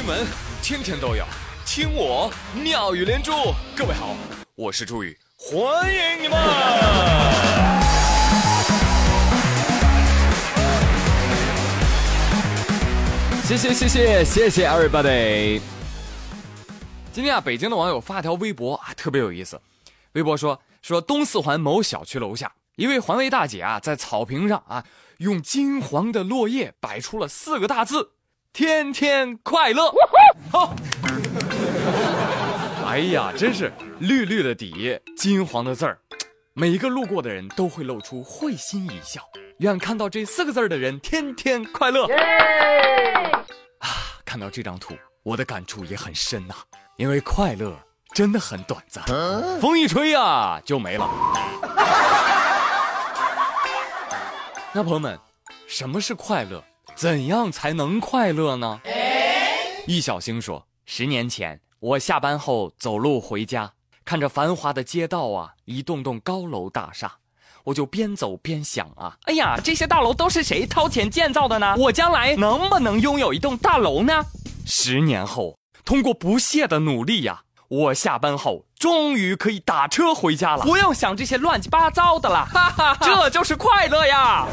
新闻天天都有，听我妙语连珠。各位好，我是朱宇，欢迎你们！谢谢谢谢谢谢 everybody。今天啊，北京的网友发条微博啊，特别有意思。微博说说东四环某小区楼下，一位环卫大姐啊，在草坪上啊，用金黄的落叶摆出了四个大字。天天快乐，好。哎呀，真是绿绿的底，金黄的字儿，每一个路过的人都会露出会心一笑。愿看到这四个字的人天天快乐。啊，看到这张图，我的感触也很深呐，因为快乐真的很短暂，风一吹呀就没了。那朋友们，什么是快乐？怎样才能快乐呢？易小星说：“十年前，我下班后走路回家，看着繁华的街道啊，一栋栋高楼大厦，我就边走边想啊，哎呀，这些大楼都是谁掏钱建造的呢？我将来能不能拥有一栋大楼呢？十年后，通过不懈的努力呀，我下班后终于可以打车回家了，不用想这些乱七八糟的了，哈哈，这就是快乐呀，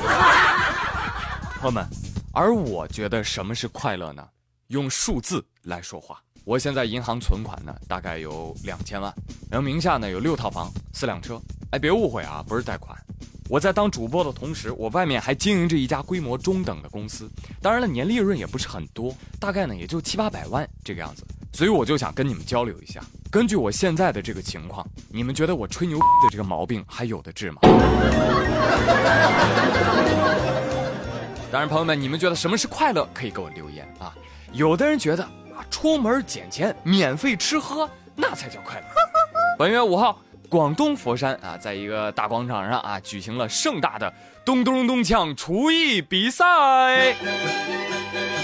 朋友们。”而我觉得什么是快乐呢？用数字来说话。我现在银行存款呢，大概有两千万，然后名下呢有六套房、四辆车。哎，别误会啊，不是贷款。我在当主播的同时，我外面还经营着一家规模中等的公司。当然了，年利润也不是很多，大概呢也就七八百万这个样子。所以我就想跟你们交流一下，根据我现在的这个情况，你们觉得我吹牛的这个毛病还有的治吗？当然，朋友们，你们觉得什么是快乐？可以给我留言啊！有的人觉得啊，出门捡钱、免费吃喝，那才叫快乐。本月五号，广东佛山啊，在一个大广场上啊，举行了盛大的咚咚咚锵厨艺比赛。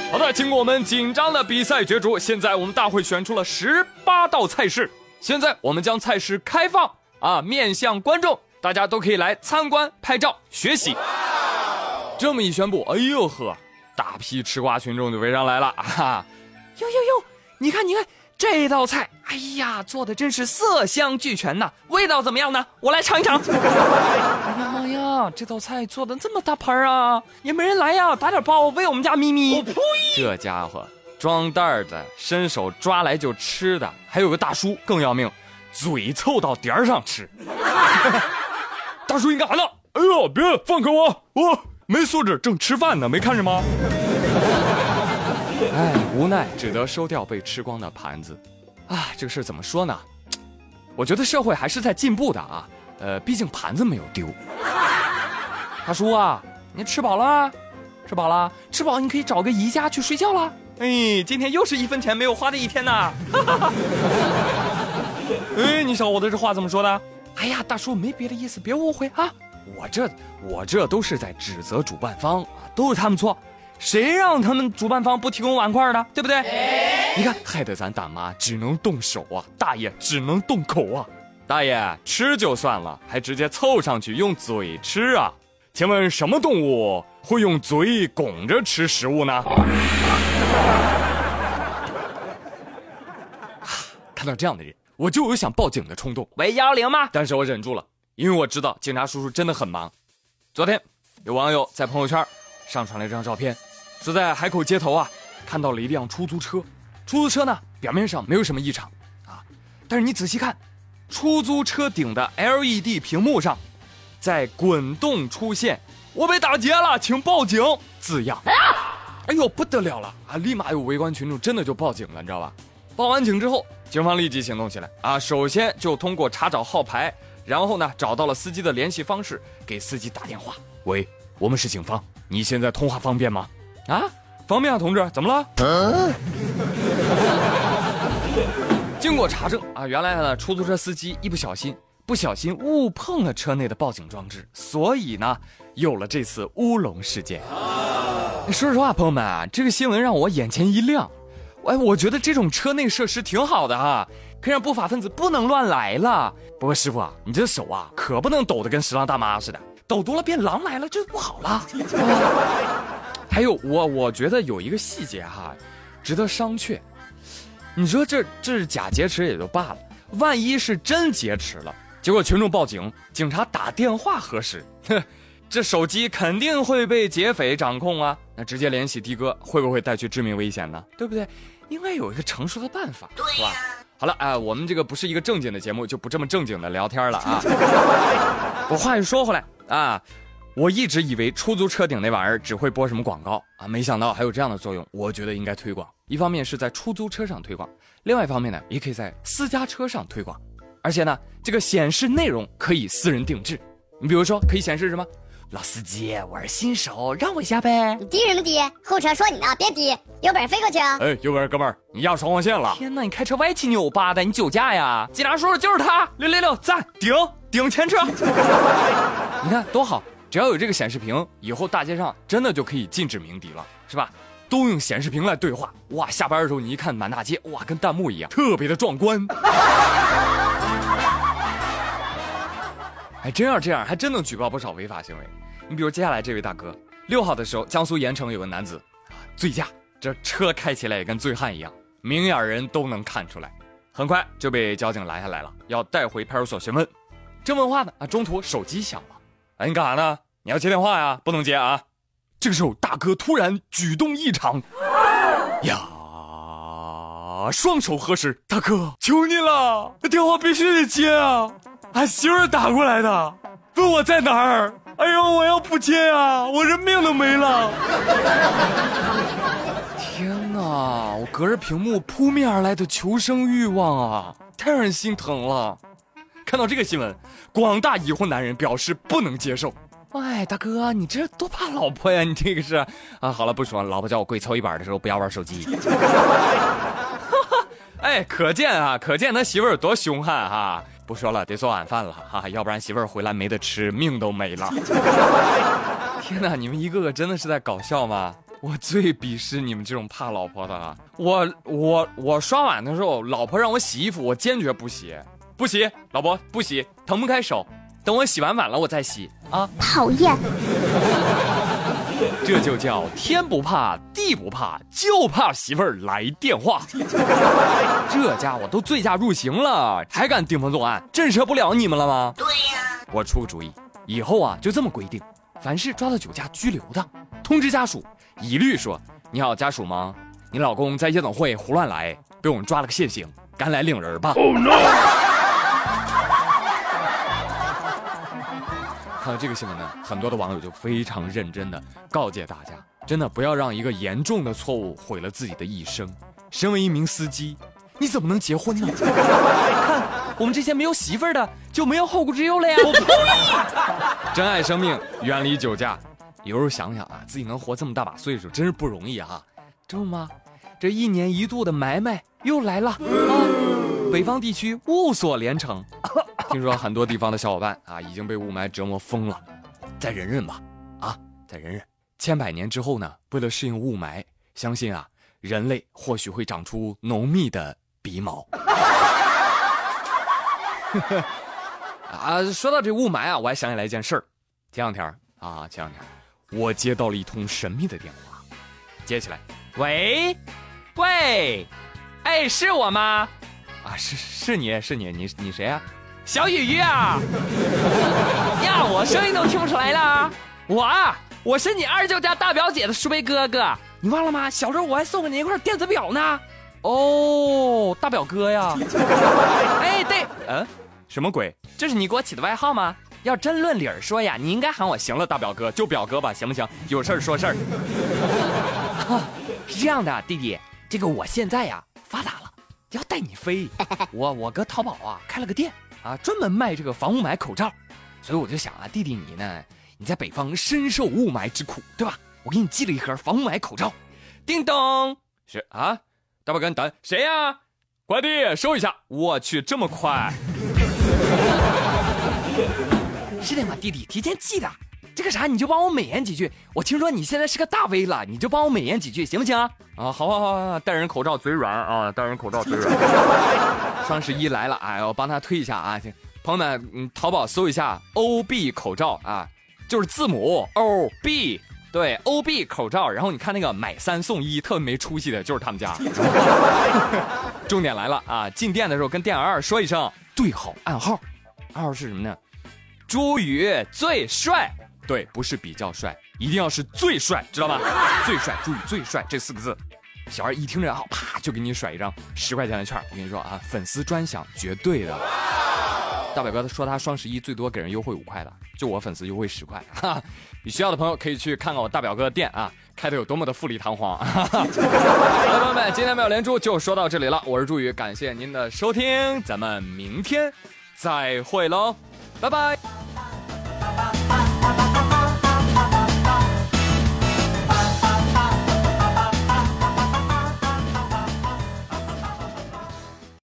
好的，经过我们紧张的比赛角逐，现在我们大会选出了十八道菜式。现在我们将菜式开放啊，面向观众，大家都可以来参观、拍照、学习。这么一宣布，哎呦呵，大批吃瓜群众就围上来了 啊！哟哟哟，你看你看这道菜，哎呀，做的真是色香俱全呐！味道怎么样呢？我来尝一尝。哎呀妈呀，这道菜做的这么大盘啊！也没人来呀，打点包喂我们家咪咪。这家伙装袋的，伸手抓来就吃的，还有个大叔更要命，嘴凑到碟儿上吃。大叔你干啥呢？哎呦，别放开我，我。没素质，正吃饭呢，没看着吗？哎，无奈只得收掉被吃光的盘子。啊，这个事怎么说呢？我觉得社会还是在进步的啊。呃，毕竟盘子没有丢。大叔啊，你吃饱了？吃饱了？吃饱你可以找个宜家去睡觉了。哎，今天又是一分钱没有花的一天呐。哎，你小伙子这话怎么说的？哎呀，大叔没别的意思，别误会啊。我这我这都是在指责主办方啊，都是他们错，谁让他们主办方不提供碗筷的，对不对？你看，害得咱大妈只能动手啊，大爷只能动口啊。大爷吃就算了，还直接凑上去用嘴吃啊？请问什么动物会用嘴拱着吃食物呢？看到这样的人，我就有想报警的冲动。喂，幺幺零吗？但是我忍住了。因为我知道警察叔叔真的很忙。昨天，有网友在朋友圈上传了一张照片，说在海口街头啊，看到了一辆出租车。出租车呢，表面上没有什么异常啊，但是你仔细看，出租车顶的 LED 屏幕上，在滚动出现“我被打劫了，请报警”字样。哎呦，不得了了啊！立马有围观群众真的就报警了，你知道吧？报完警之后，警方立即行动起来啊，首先就通过查找号牌。然后呢，找到了司机的联系方式，给司机打电话。喂，我们是警方，你现在通话方便吗？啊，方便啊，同志，怎么了？经过查证啊，原来呢，出租车司机一不小心，不小心误碰了车内的报警装置，所以呢，有了这次乌龙事件。说实话，朋友们啊，这个新闻让我眼前一亮。哎，我觉得这种车内设施挺好的哈。可以让不法分子不能乱来了。不过师傅啊，你这手啊可不能抖得跟十郎大妈似的，抖多了变狼来了，这不好了。还有我，我觉得有一个细节哈，值得商榷。你说这这是假劫持也就罢了，万一是真劫持了，结果群众报警，警察打电话核实，哼，这手机肯定会被劫匪掌控啊。那直接联系的哥，会不会带去致命危险呢？对不对？应该有一个成熟的办法，是吧？好了，哎，我们这个不是一个正经的节目，就不这么正经的聊天了啊。我话又说回来啊。我一直以为出租车顶那玩意儿只会播什么广告啊，没想到还有这样的作用。我觉得应该推广，一方面是在出租车上推广，另外一方面呢，也可以在私家车上推广。而且呢，这个显示内容可以私人定制。你比如说，可以显示什么？老司机，我是新手，让我一下呗。你滴什么滴？后车说你呢，别滴，有本事飞过去啊！哎，有本事，哥们儿，你压双黄线了！天哪，你开车歪七扭八的，你酒驾呀？警察叔叔就是他，六六六，赞，顶顶前车。你看多好。只要有这个显示屏，以后大街上真的就可以禁止鸣笛了，是吧？都用显示屏来对话。哇，下班的时候你一看满大街，哇，跟弹幕一样，特别的壮观。哎，真要这样，还真能举报不少违法行为。你比如接下来这位大哥，六号的时候，江苏盐城有个男子醉驾，这车开起来也跟醉汉一样，明眼人都能看出来。很快就被交警拦下来了，要带回派出所询问。正问话呢，啊，中途手机响了。哎，你干啥呢？你要接电话呀？不能接啊！这个时候，大哥突然举动异常，呀，双手合十，大哥，求你了，电话必须得接啊！俺媳妇打过来的，问我在哪儿。哎呦，我要不接啊，我这命都没了！天哪，我隔着屏幕扑面而来的求生欲望啊，太让人心疼了。看到这个新闻，广大已婚男人表示不能接受。哎，大哥，你这多怕老婆呀？你这个是啊？好了，不说了。老婆叫我跪搓衣板的时候不要玩手机。哎，可见啊，可见他媳妇儿有多凶悍哈！不说了，得做晚饭了哈，要不然媳妇儿回来没得吃，命都没了。天哪，你们一个个真的是在搞笑吗？我最鄙视你们这种怕老婆的了。我我我刷碗的时候，老婆让我洗衣服，我坚决不洗。不洗，老婆不洗，腾不开手。等我洗完碗了，我再洗啊！讨厌，这就叫天不怕地不怕，就怕媳妇儿来电话。这家伙都醉驾入刑了，还敢顶风作案，震慑不了你们了吗？对呀，我出个主意，以后啊就这么规定：凡是抓到酒驾拘留的，通知家属，一律说：“你好，家属吗？你老公在夜总会胡乱来，被我们抓了个现行，赶来领人吧。” Oh no！看到这个新闻呢，很多的网友就非常认真的告诫大家，真的不要让一个严重的错误毁了自己的一生。身为一名司机，你怎么能结婚呢？看我们这些没有媳妇儿的就没有后顾之忧了呀！珍爱生命，远离酒驾。有时候想想啊，自己能活这么大把岁数，真是不容易啊！这么吗？这一年一度的埋埋又来了啊！北方地区雾锁连城。听说很多地方的小伙伴啊已经被雾霾折磨疯了，再忍忍吧，啊，再忍忍。千百年之后呢，为了适应雾霾，相信啊，人类或许会长出浓密的鼻毛。啊，说到这雾霾啊，我还想起来一件事儿。前两天啊，前两天我接到了一通神秘的电话，接起来，喂，喂，哎，是我吗？啊，是是你是你你你谁啊？小雨雨啊！呀，我声音都听不出来了。我啊，我是你二舅家大表姐的叔辈哥哥，你忘了吗？小时候我还送给你一块电子表呢。哦，大表哥呀。哎，对，嗯，什么鬼？这是你给我起的外号吗？要真论理儿说呀，你应该喊我行了，大表哥，就表哥吧，行不行？有事儿说事儿。是这样的，弟弟，这个我现在呀发达了，要带你飞。我我搁淘宝啊开了个店。啊，专门卖这个防雾霾口罩，所以我就想啊，弟弟你呢，你在北方深受雾霾之苦，对吧？我给你寄了一盒防雾霾口罩。叮咚，是啊，大宝哥等谁呀？快递收一下。我去，这么快？是的嘛，弟弟提前寄的。这个啥，你就帮我美言几句。我听说你现在是个大 V 了，你就帮我美言几句，行不行啊？好好好，戴人口罩嘴软啊，戴人口罩嘴软。双十一来了，哎，我帮他推一下啊，朋友们，嗯，淘宝搜一下 O B 口罩啊，就是字母 O B 对，OB 口罩，然后你看那个买三送一，特别没出息的，就是他们家。重点来了啊！进店的时候跟店员说一声对好暗号，暗号是什么呢？朱宇最帅，对，不是比较帅，一定要是最帅，知道吧？最帅，朱宇最帅这四个字。小二一听这暗号，啪就给你甩一张十块钱的券。我跟你说啊，粉丝专享，绝对的。大表哥他说他双十一最多给人优惠五块的，就我粉丝优惠十块。哈，有需要的朋友可以去看看我大表哥的店啊，开的有多么的富丽堂皇。好的，朋友们，今天没有连珠就说到这里了。我是朱宇，感谢您的收听，咱们明天再会喽，拜拜。